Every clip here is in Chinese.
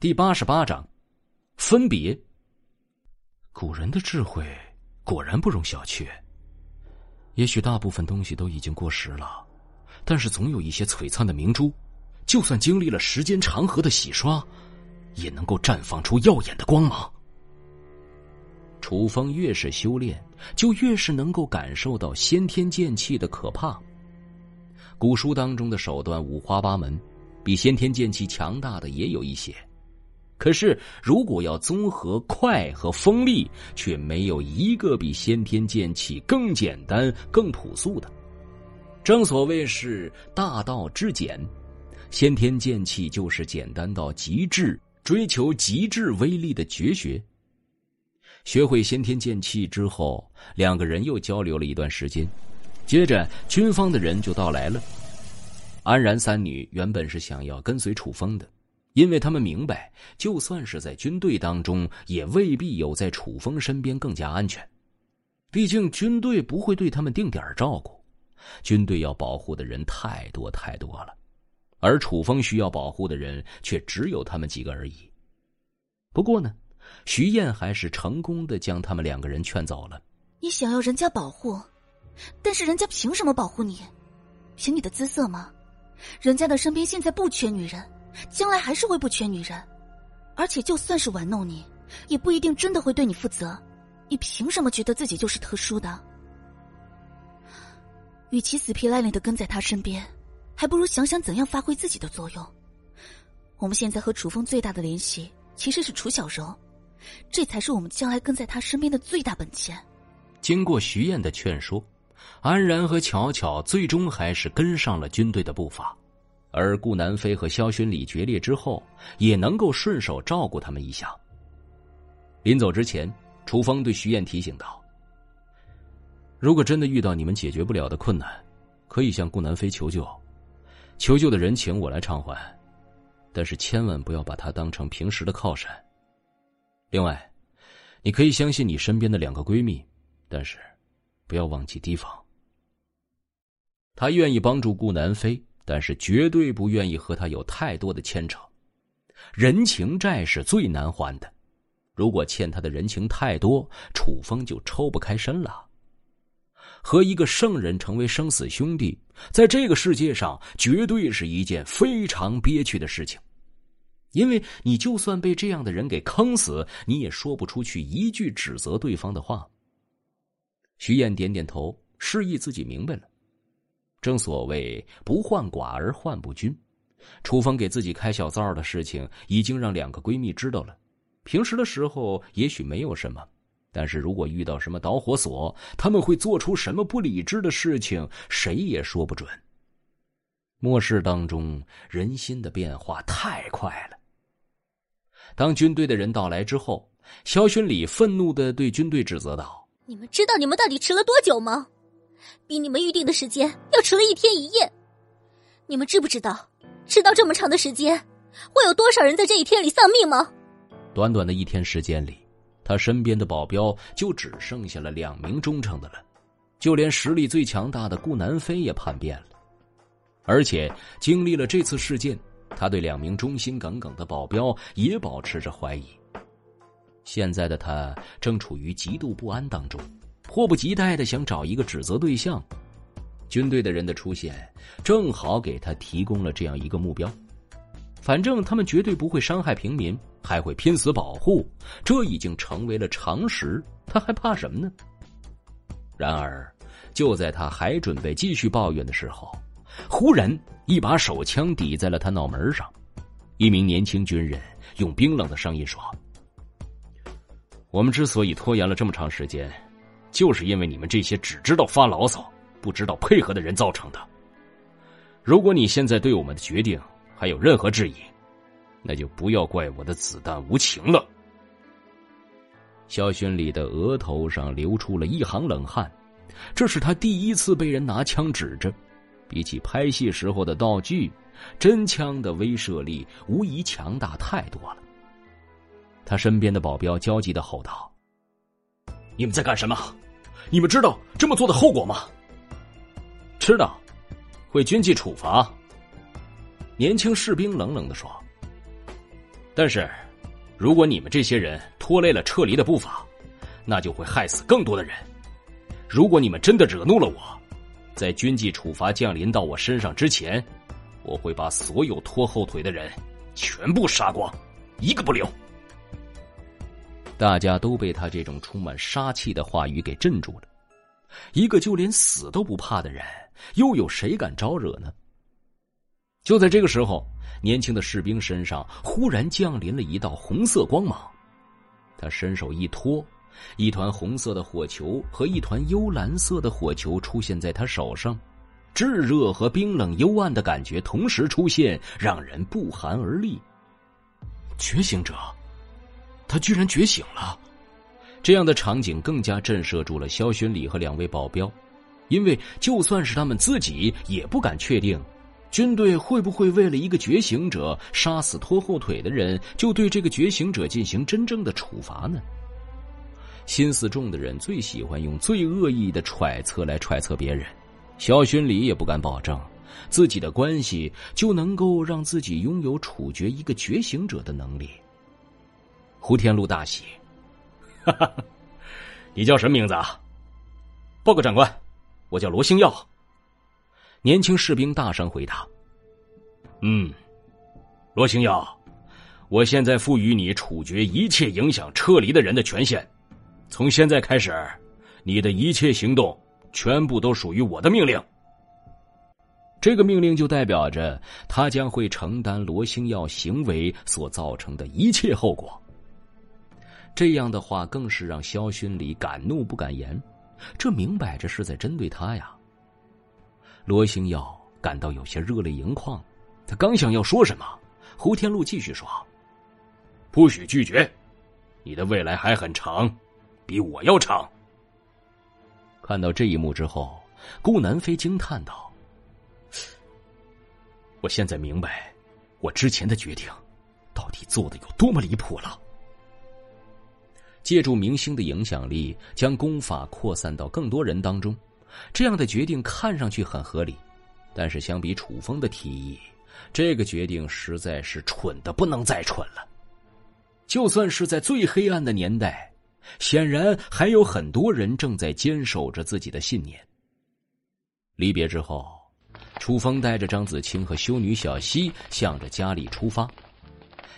第八十八章，分别。古人的智慧果然不容小觑。也许大部分东西都已经过时了，但是总有一些璀璨的明珠，就算经历了时间长河的洗刷，也能够绽放出耀眼的光芒。楚风越是修炼，就越是能够感受到先天剑气的可怕。古书当中的手段五花八门，比先天剑气强大的也有一些。可是，如果要综合快和锋利，却没有一个比先天剑气更简单、更朴素的。正所谓是大道至简，先天剑气就是简单到极致、追求极致威力的绝学。学会先天剑气之后，两个人又交流了一段时间。接着，军方的人就到来了。安然三女原本是想要跟随楚风的。因为他们明白，就算是在军队当中，也未必有在楚风身边更加安全。毕竟军队不会对他们定点照顾，军队要保护的人太多太多了，而楚风需要保护的人却只有他们几个而已。不过呢，徐燕还是成功的将他们两个人劝走了。你想要人家保护，但是人家凭什么保护你？凭你的姿色吗？人家的身边现在不缺女人。将来还是会不缺女人，而且就算是玩弄你，也不一定真的会对你负责。你凭什么觉得自己就是特殊的？与其死皮赖脸的跟在他身边，还不如想想怎样发挥自己的作用。我们现在和楚风最大的联系其实是楚小柔，这才是我们将来跟在他身边的最大本钱。经过徐燕的劝说，安然和巧巧最终还是跟上了军队的步伐。而顾南飞和萧勋礼决裂之后，也能够顺手照顾他们一下。临走之前，楚风对徐燕提醒道：“如果真的遇到你们解决不了的困难，可以向顾南飞求救，求救的人情我来偿还，但是千万不要把他当成平时的靠山。另外，你可以相信你身边的两个闺蜜，但是不要忘记提防。他愿意帮助顾南飞。”但是绝对不愿意和他有太多的牵扯，人情债是最难还的。如果欠他的人情太多，楚风就抽不开身了。和一个圣人成为生死兄弟，在这个世界上绝对是一件非常憋屈的事情，因为你就算被这样的人给坑死，你也说不出去一句指责对方的话。徐燕点点头，示意自己明白了。正所谓不患寡而患不均，楚风给自己开小灶的事情已经让两个闺蜜知道了。平时的时候也许没有什么，但是如果遇到什么导火索，他们会做出什么不理智的事情，谁也说不准。末世当中人心的变化太快了。当军队的人到来之后，萧勋礼愤怒的对军队指责道：“你们知道你们到底迟了多久吗？”比你们预定的时间要迟了一天一夜，你们知不知道，迟到这么长的时间，会有多少人在这一天里丧命吗？短短的一天时间里，他身边的保镖就只剩下了两名忠诚的了，就连实力最强大的顾南飞也叛变了，而且经历了这次事件，他对两名忠心耿耿的保镖也保持着怀疑。现在的他正处于极度不安当中。迫不及待的想找一个指责对象，军队的人的出现正好给他提供了这样一个目标。反正他们绝对不会伤害平民，还会拼死保护，这已经成为了常识。他还怕什么呢？然而，就在他还准备继续抱怨的时候，忽然一把手枪抵在了他脑门上。一名年轻军人用冰冷的声音说：“我们之所以拖延了这么长时间。”就是因为你们这些只知道发牢骚、不知道配合的人造成的。如果你现在对我们的决定还有任何质疑，那就不要怪我的子弹无情了。肖勋礼的额头上流出了一行冷汗，这是他第一次被人拿枪指着。比起拍戏时候的道具，真枪的威慑力无疑强大太多了。他身边的保镖焦急的吼道：“你们在干什么？”你们知道这么做的后果吗？知道，会军纪处罚。年轻士兵冷冷的说：“但是，如果你们这些人拖累了撤离的步伐，那就会害死更多的人。如果你们真的惹怒了我，在军纪处罚降临到我身上之前，我会把所有拖后腿的人全部杀光，一个不留。大家都被他这种充满杀气的话语给镇住了。一个就连死都不怕的人，又有谁敢招惹呢？就在这个时候，年轻的士兵身上忽然降临了一道红色光芒，他伸手一托，一团红色的火球和一团幽蓝色的火球出现在他手上，炙热和冰冷幽暗的感觉同时出现，让人不寒而栗。觉醒者，他居然觉醒了！这样的场景更加震慑住了萧勋礼和两位保镖，因为就算是他们自己也不敢确定，军队会不会为了一个觉醒者杀死拖后腿的人，就对这个觉醒者进行真正的处罚呢？心思重的人最喜欢用最恶意的揣测来揣测别人，萧勋礼也不敢保证自己的关系就能够让自己拥有处决一个觉醒者的能力。胡天禄大喜。哈哈，你叫什么名字啊？报告长官，我叫罗星耀。年轻士兵大声回答：“嗯，罗星耀，我现在赋予你处决一切影响撤离的人的权限。从现在开始，你的一切行动全部都属于我的命令。这个命令就代表着他将会承担罗星耀行为所造成的一切后果。”这样的话更是让萧勋礼敢怒不敢言，这明摆着是在针对他呀。罗星耀感到有些热泪盈眶，他刚想要说什么，胡天禄继续说：“不许拒绝，你的未来还很长，比我要长。”看到这一幕之后，顾南飞惊叹道：“我现在明白，我之前的决定，到底做的有多么离谱了。”借助明星的影响力，将功法扩散到更多人当中，这样的决定看上去很合理，但是相比楚风的提议，这个决定实在是蠢的不能再蠢了。就算是在最黑暗的年代，显然还有很多人正在坚守着自己的信念。离别之后，楚风带着张子清和修女小溪向着家里出发。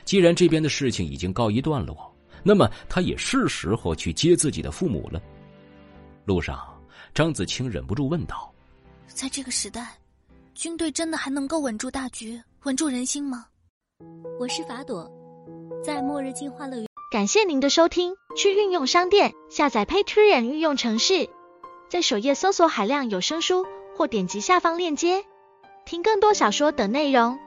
既然这边的事情已经告一段落。那么，他也是时候去接自己的父母了。路上，张子清忍不住问道：“在这个时代，军队真的还能够稳住大局、稳住人心吗？”我是法朵，在末日进化乐园。感谢您的收听，去运用商店下载 Patreon 运用城市，在首页搜索海量有声书，或点击下方链接听更多小说等内容。